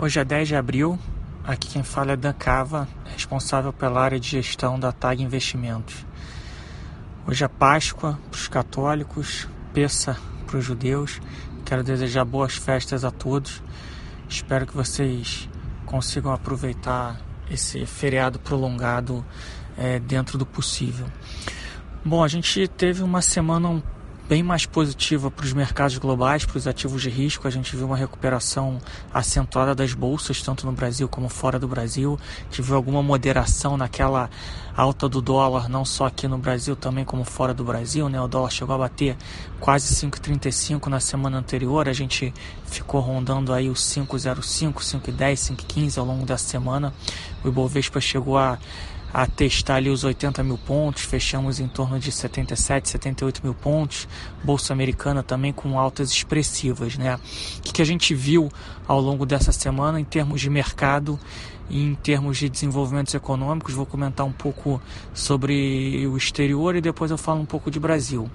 Hoje é 10 de abril, aqui quem fala é Dan Cava, responsável pela área de gestão da TAG Investimentos. Hoje é Páscoa para os católicos, Peça para os judeus. Quero desejar boas festas a todos. Espero que vocês consigam aproveitar esse feriado prolongado é, dentro do possível. Bom, a gente teve uma semana um bem mais positiva para os mercados globais, para os ativos de risco. A gente viu uma recuperação acentuada das bolsas, tanto no Brasil como fora do Brasil. Tive alguma moderação naquela alta do dólar, não só aqui no Brasil, também como fora do Brasil. Né? O dólar chegou a bater quase 5,35 na semana anterior. A gente ficou rondando aí os 5,05, 5,10, 5,15 ao longo da semana. O Ibovespa chegou a a testar ali os 80 mil pontos, fechamos em torno de 77, 78 mil pontos, Bolsa Americana também com altas expressivas, né? O que, a gente viu ao longo dessa semana em termos de mercado e em termos de desenvolvimentos econômicos, vou comentar um pouco sobre o exterior e depois eu falo um pouco de Brasil.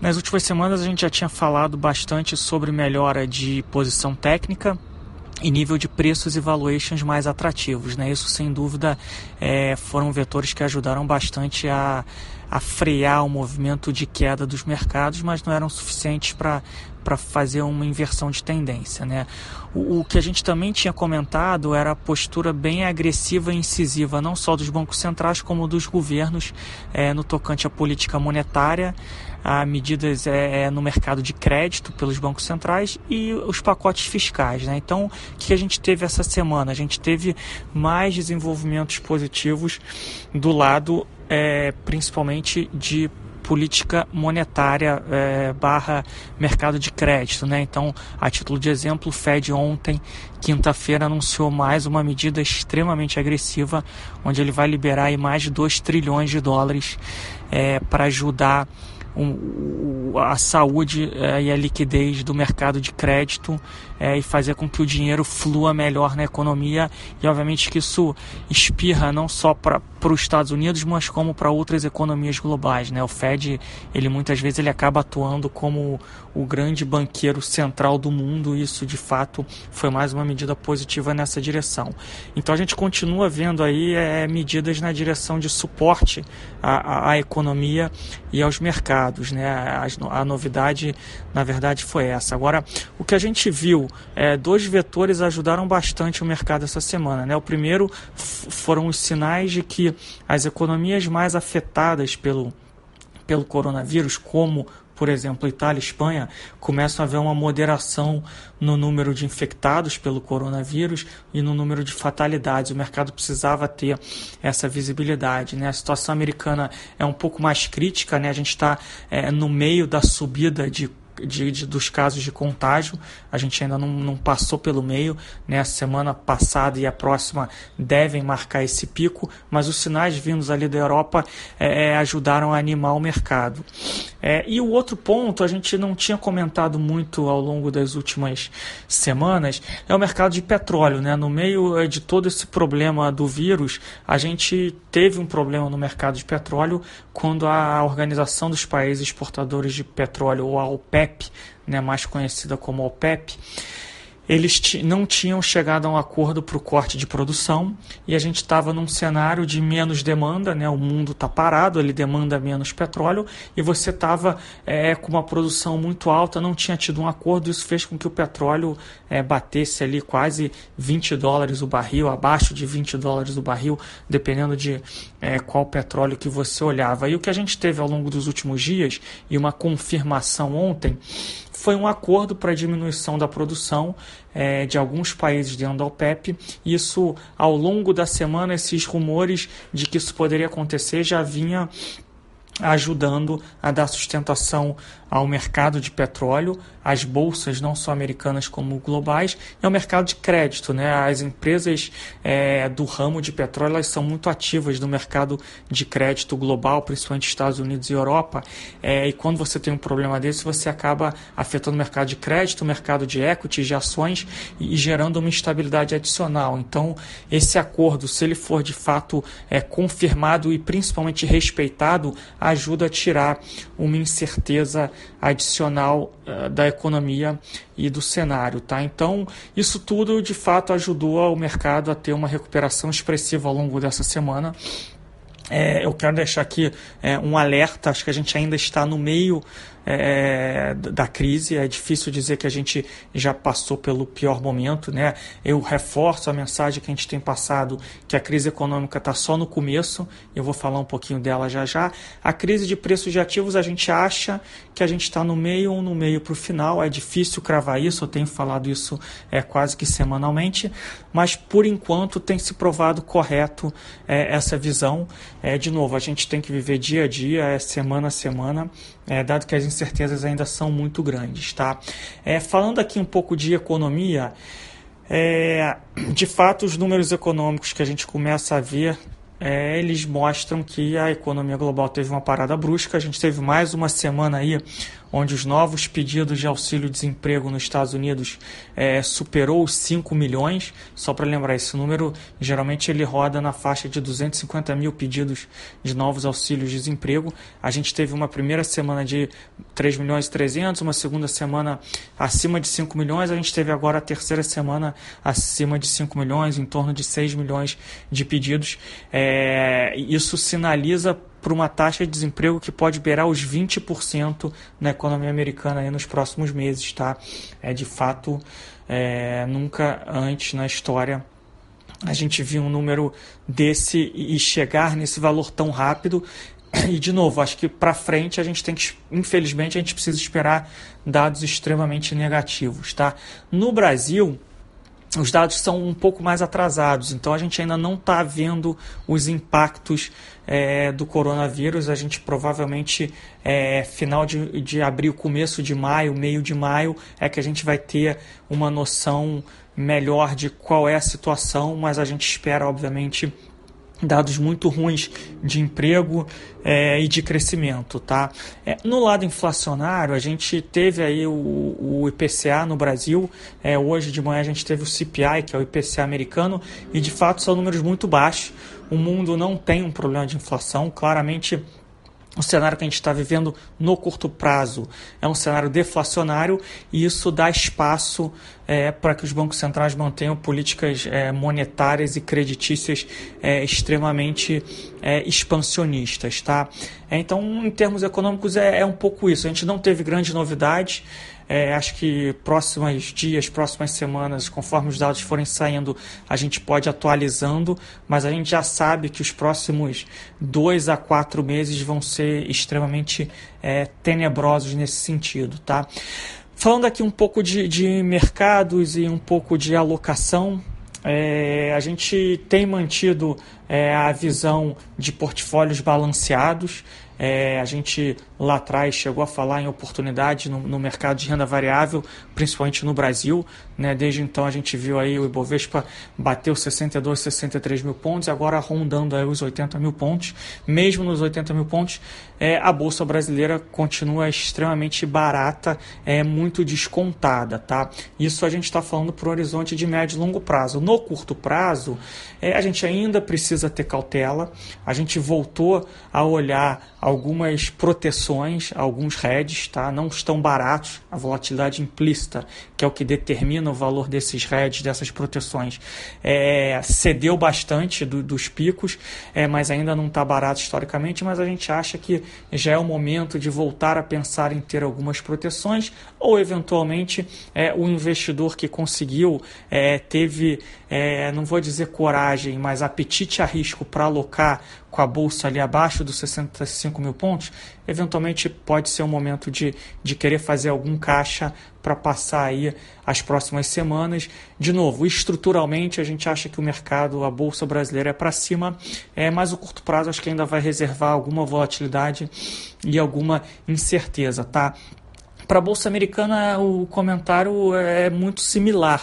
Nas últimas semanas a gente já tinha falado bastante sobre melhora de posição técnica, e nível de preços e valuations mais atrativos. Né? Isso, sem dúvida, é, foram vetores que ajudaram bastante a, a frear o movimento de queda dos mercados, mas não eram suficientes para para fazer uma inversão de tendência. Né? O, o, que a gente também tinha comentado era a postura bem agressiva e incisiva, não só dos bancos centrais, como dos governos é, no tocante à política monetária, a medidas é, no mercado de crédito pelos bancos centrais e os pacotes fiscais. Né? Então, o que a gente teve essa semana? A gente teve mais desenvolvimentos positivos do lado, é, principalmente de política monetária é, barra mercado de crédito. Né? Então, a título de exemplo, o Fed ontem, quinta-feira, anunciou mais uma medida extremamente agressiva, onde ele vai liberar mais de 2 trilhões de dólares é, para ajudar um, a saúde é, e a liquidez do mercado de crédito é, e fazer com que o dinheiro flua melhor na economia. E obviamente que isso espirra não só para os Estados Unidos mas como para outras economias globais né? O Fed ele muitas vezes ele acaba atuando como o grande banqueiro central do mundo e isso de fato foi mais uma medida positiva nessa direção. Então a gente continua vendo aí é, medidas na direção de suporte à, à, à economia e aos mercados mercados. Né? A, novidade, na verdade, foi essa. Agora, o que a gente viu, é, dois vetores ajudaram bastante o mercado essa semana. Né? O primeiro foram os sinais de que as economias mais afetadas pelo, pelo coronavírus, como por exemplo, Itália e Espanha, começam a haver uma moderação no número de infectados pelo coronavírus e no número de fatalidades. O mercado precisava ter essa visibilidade. Né? A situação americana é um pouco mais crítica, né? a gente está é, no meio da subida de de, de, dos casos de contágio. A gente ainda não, não passou pelo meio, né? A semana passada e a próxima devem marcar esse pico, mas os sinais vindos ali da Europa é, é, ajudaram a animar o mercado. É, e o outro ponto, a gente não tinha comentado muito ao longo das últimas semanas, é o mercado de petróleo. Né? No meio é, de todo esse problema do vírus, a gente teve um problema no mercado de petróleo quando a Organização dos Países Exportadores de Petróleo, ou a OPEP, né, mais conhecida como OPEP, eles não tinham chegado a um acordo para o corte de produção e a gente estava num cenário de menos demanda, né? o mundo está parado, ele demanda menos petróleo e você estava é, com uma produção muito alta, não tinha tido um acordo, isso fez com que o petróleo é, batesse ali quase 20 dólares o barril, abaixo de 20 dólares o barril, dependendo de é, qual petróleo que você olhava. E o que a gente teve ao longo dos últimos dias e uma confirmação ontem foi um acordo para diminuição da produção é, de alguns países dentro da OPEP. Isso, ao longo da semana, esses rumores de que isso poderia acontecer já vinha ajudando a dar sustentação ao mercado de petróleo, às bolsas não só americanas como globais, e ao mercado de crédito. Né? As empresas é, do ramo de petróleo elas são muito ativas no mercado de crédito global, principalmente Estados Unidos e Europa, é, e quando você tem um problema desse, você acaba afetando o mercado de crédito, o mercado de equity, de ações, e, gerando uma instabilidade adicional. Então, esse acordo, se ele for de fato é, confirmado e principalmente respeitado, ajuda a tirar uma incerteza adicional uh, da, economia e do cenário, tá? Então, isso tudo de fato ajudou o mercado a ter uma recuperação expressiva ao longo dessa semana. É, eu quero deixar aqui é, um alerta, acho que a gente ainda está no meio é, da crise. É difícil dizer que a gente já passou pelo pior momento, né? Eu reforço a mensagem que a gente tem passado que a crise econômica está só no começo. Eu vou falar um pouquinho dela já já. A crise de preços de ativos a gente acha que a gente está no meio ou no meio para o final. É difícil cravar isso. Eu tenho falado isso é quase que semanalmente, mas por enquanto tem se provado correto é, essa visão. É, de novo, a gente tem que viver dia a dia, é semana a semana é, dado que as incertezas ainda são muito grandes. Tá? É, falando aqui um pouco de economia, é, de fato, os números econômicos que a gente começa a ver é, eles mostram que a economia global teve uma parada brusca. A gente teve mais uma semana aí onde os novos pedidos de auxílio-desemprego nos Estados Unidos é, superou os 5 milhões. Só para lembrar, esse número geralmente ele roda na faixa de 250 mil pedidos de novos auxílios-desemprego. A gente teve uma primeira semana de 3 milhões e 300, uma segunda semana acima de 5 milhões, a gente teve agora a terceira semana acima de 5 milhões, em torno de 6 milhões de pedidos. É, isso sinaliza para uma taxa de desemprego que pode beirar os 20% na economia americana nos próximos meses, tá? É de fato é, nunca antes na história a gente viu um número desse e chegar nesse valor tão rápido. E de novo, acho que para frente a gente tem que, infelizmente, a gente precisa esperar dados extremamente negativos, tá? No Brasil, os dados são um pouco mais atrasados, então a gente ainda não está vendo os impactos é, do coronavírus. A gente provavelmente, é, final de, de abril, começo de maio, meio de maio, é que a gente vai ter uma noção melhor de qual é a situação, mas a gente espera, obviamente, dados muito ruins de emprego é, e de crescimento, tá? É, no lado inflacionário, a gente teve aí o, o IPCA no Brasil, é, hoje de manhã a gente teve o CPI, que é o IPCA americano, e de fato são números muito baixos. O mundo não tem um problema de inflação, claramente o cenário que a gente está vivendo no curto prazo é um cenário deflacionário e isso dá espaço é, para que os bancos centrais mantenham políticas é, monetárias e creditícias é, extremamente é, expansionistas. Tá? É, então, em termos econômicos, é, é, um pouco isso. A gente não teve grandes novidades. É, acho que próximos dias, próximas semanas, conforme os dados forem saindo, a gente pode atualizando, mas a gente já sabe que os próximos dois a quatro meses vão ser extremamente é, tenebrosos nesse sentido, tá? Falando aqui um pouco de, de mercados e um pouco de alocação, é, a gente tem mantido é, a visão de portfólios balanceados. É, a gente lá atrás chegou a falar em oportunidade no, no, mercado de renda variável, principalmente no Brasil. Né? Desde então a gente viu aí o Ibovespa bateu 62, 63 mil pontos, agora rondando aí os 80 mil pontos. Mesmo nos 80 mil pontos, é, a Bolsa Brasileira continua extremamente barata, é muito descontada. Tá? Isso a gente está falando para o horizonte de médio e longo prazo. No curto prazo, é, a gente ainda precisa ter cautela, a gente voltou a olhar algumas proteções, alguns hedges, tá? não estão baratos. A volatilidade implícita, que é o que determina o valor desses hedges, dessas proteções, é, cedeu bastante do, dos picos, é, mas ainda não está barato historicamente. Mas a gente acha que já é o momento de voltar a pensar em ter algumas proteções, ou eventualmente é, o investidor que conseguiu, é, teve, é, não vou dizer coragem, mas apetite a risco para alocar com a bolsa ali abaixo dos 65 mil pontos, eventualmente pode ser um momento de, de querer fazer algum caixa para passar aí as próximas semanas. De novo, estruturalmente a gente acha que o mercado, a bolsa brasileira é para cima, é, mas o curto prazo acho que ainda vai reservar alguma volatilidade e alguma incerteza, tá? Para a bolsa americana o comentário é muito similar.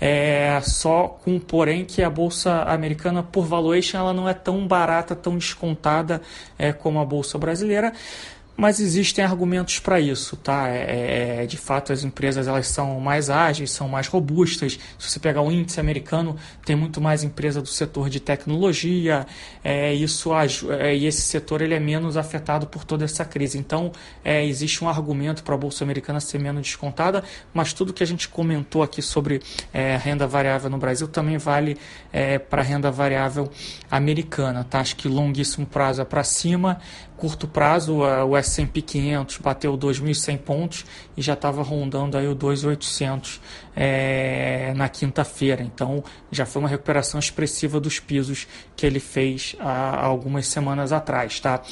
É, só com porém que a bolsa americana por valuation ela não é tão barata, tão descontada é, como a bolsa brasileira. Mas existem argumentos para isso, tá? É, é, de fato, as empresas elas são mais ágeis, são mais robustas. Se você pegar o índice americano, tem muito mais empresa do setor de tecnologia, é, isso é, e esse setor ele é menos afetado por toda essa crise. Então, é, existe um argumento para a bolsa americana ser menos descontada, mas tudo que a gente comentou aqui sobre é, renda variável no Brasil também vale é, para renda variável americana, tá? Acho que longuíssimo prazo é para cima, curto prazo, o S&P 500 bateu 2.100 pontos e já estava rondando aí o 2.800 é, na quinta-feira. Então, já foi uma recuperação expressiva dos pisos que ele fez há algumas semanas atrás, tá?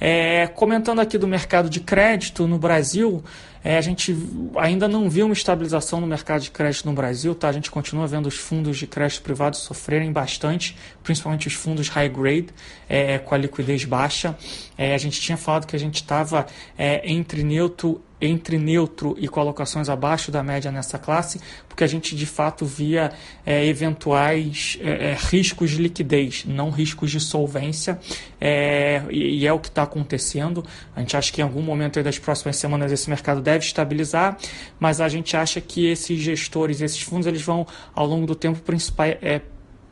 É, comentando aqui do mercado de crédito no Brasil, é, a gente ainda não viu uma estabilização no mercado de crédito no Brasil, tá? A gente continua vendo os fundos de crédito privado sofrerem bastante, principalmente os fundos high grade, é, com a liquidez baixa. É, a gente tinha falado que a gente estava é, entre neutro entre neutro e colocações abaixo da média nessa classe, porque a gente de fato via é, eventuais é, é riscos de liquidez, não riscos de solvência, é, e, e, é o que está acontecendo. A gente acha que em algum momento das próximas semanas esse mercado deve estabilizar, mas a gente acha que esses gestores, esses fundos, eles vão ao longo do tempo principal, é,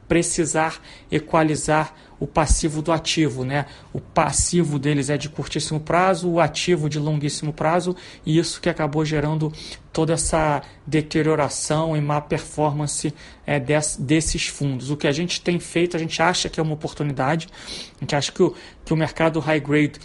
precisar equalizar o passivo do ativo, né? O passivo deles é de curtíssimo prazo, o ativo de longuíssimo prazo, e isso que acabou gerando toda essa deterioração e má performance é, des, desses fundos. O que a gente tem feito, a gente acha que é uma oportunidade, a gente acha que o, que o mercado high grade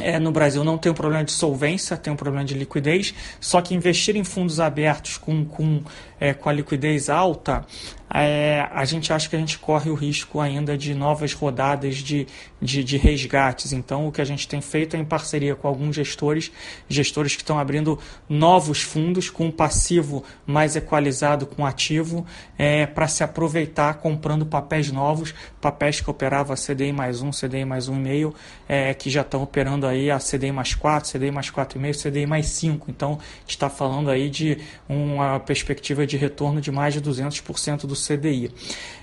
é, no Brasil não tem um problema de solvência, tem um problema de liquidez, só que investir em fundos abertos com, com, é, com a liquidez alta é, a gente acha que a gente corre o risco ainda de novas rodadas de, de, de, resgates. Então, o que a gente tem feito é em parceria com alguns gestores, gestores que estão abrindo novos fundos com passivo mais equalizado com ativo, é, para se aproveitar comprando papéis novos, papéis que operavam a CDI mais um, CDI mais um e meio, é, que já estão operando aí a CDI mais 4, CDI mais 4,5, CDI mais 5. Então, está falando aí de uma perspectiva de retorno de mais de 200% do CDI.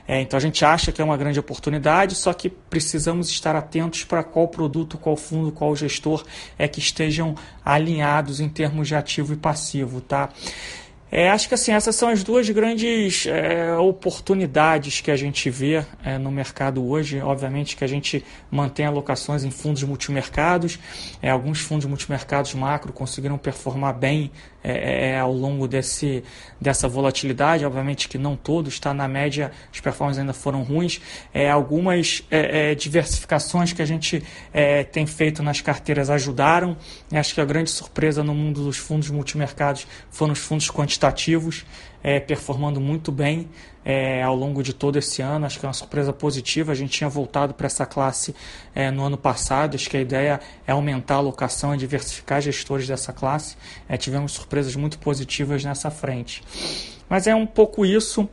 É, então a gente acha que é uma grande oportunidade, só que precisamos estar atentos para qual produto, qual fundo, qual gestor é que estejam alinhados em termos de ativo e passivo, tá? É, acho que assim, essas são as duas grandes é, oportunidades que a gente vê é, no mercado hoje. Obviamente que a gente mantém alocações em fundos multimercados. É, alguns fundos multimercados macro conseguiram performar bem é, é, ao longo desse, dessa volatilidade. Obviamente que não todos, está na média, as performances ainda foram ruins. Algumas diversificações que a gente tem feito nas carteiras ajudaram. Acho que a grande surpresa no mundo dos fundos multimercados foram os fundos quantitativos é, performando muito bem é, ao longo de todo esse ano. Acho que é uma surpresa positiva. A gente tinha voltado para essa classe é, no ano passado. Acho que a ideia é aumentar a alocação e diversificar gestores dessa classe. É, tivemos surpresas muito positivas nessa frente. Mas é um pouco isso.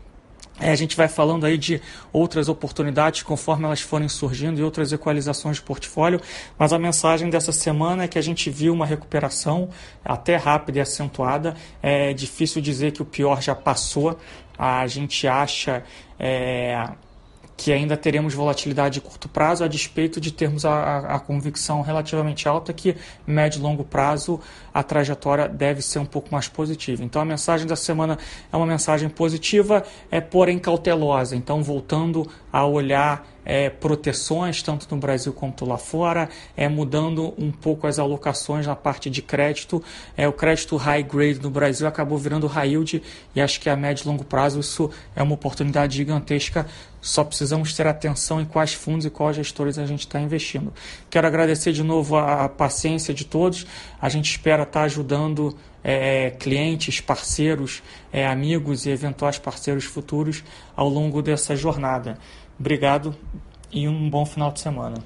É, a gente vai falando aí de outras oportunidades conforme elas forem surgindo e outras equalizações de portfólio, mas a mensagem dessa semana é que a gente viu uma recuperação até rápida e acentuada. É difícil dizer que o pior já passou. A gente acha é, que ainda teremos volatilidade de curto prazo, a despeito de termos a, a, convicção relativamente alta que médio e longo prazo a trajetória deve ser um pouco mais positiva. Então a mensagem da semana é uma mensagem positiva, é porém cautelosa. Então voltando a olhar é, proteções, tanto no Brasil quanto lá fora, é, mudando um pouco as alocações na parte de crédito. É, o crédito high grade no Brasil acabou virando high yield e acho que a médio e longo prazo isso é uma oportunidade gigantesca. Só precisamos ter atenção em quais fundos e quais gestores a gente está investindo. Quero agradecer de novo a paciência de todos. A gente espera estar tá ajudando é, clientes, parceiros, é, amigos e eventuais parceiros futuros ao longo dessa jornada. Obrigado e um bom final de semana.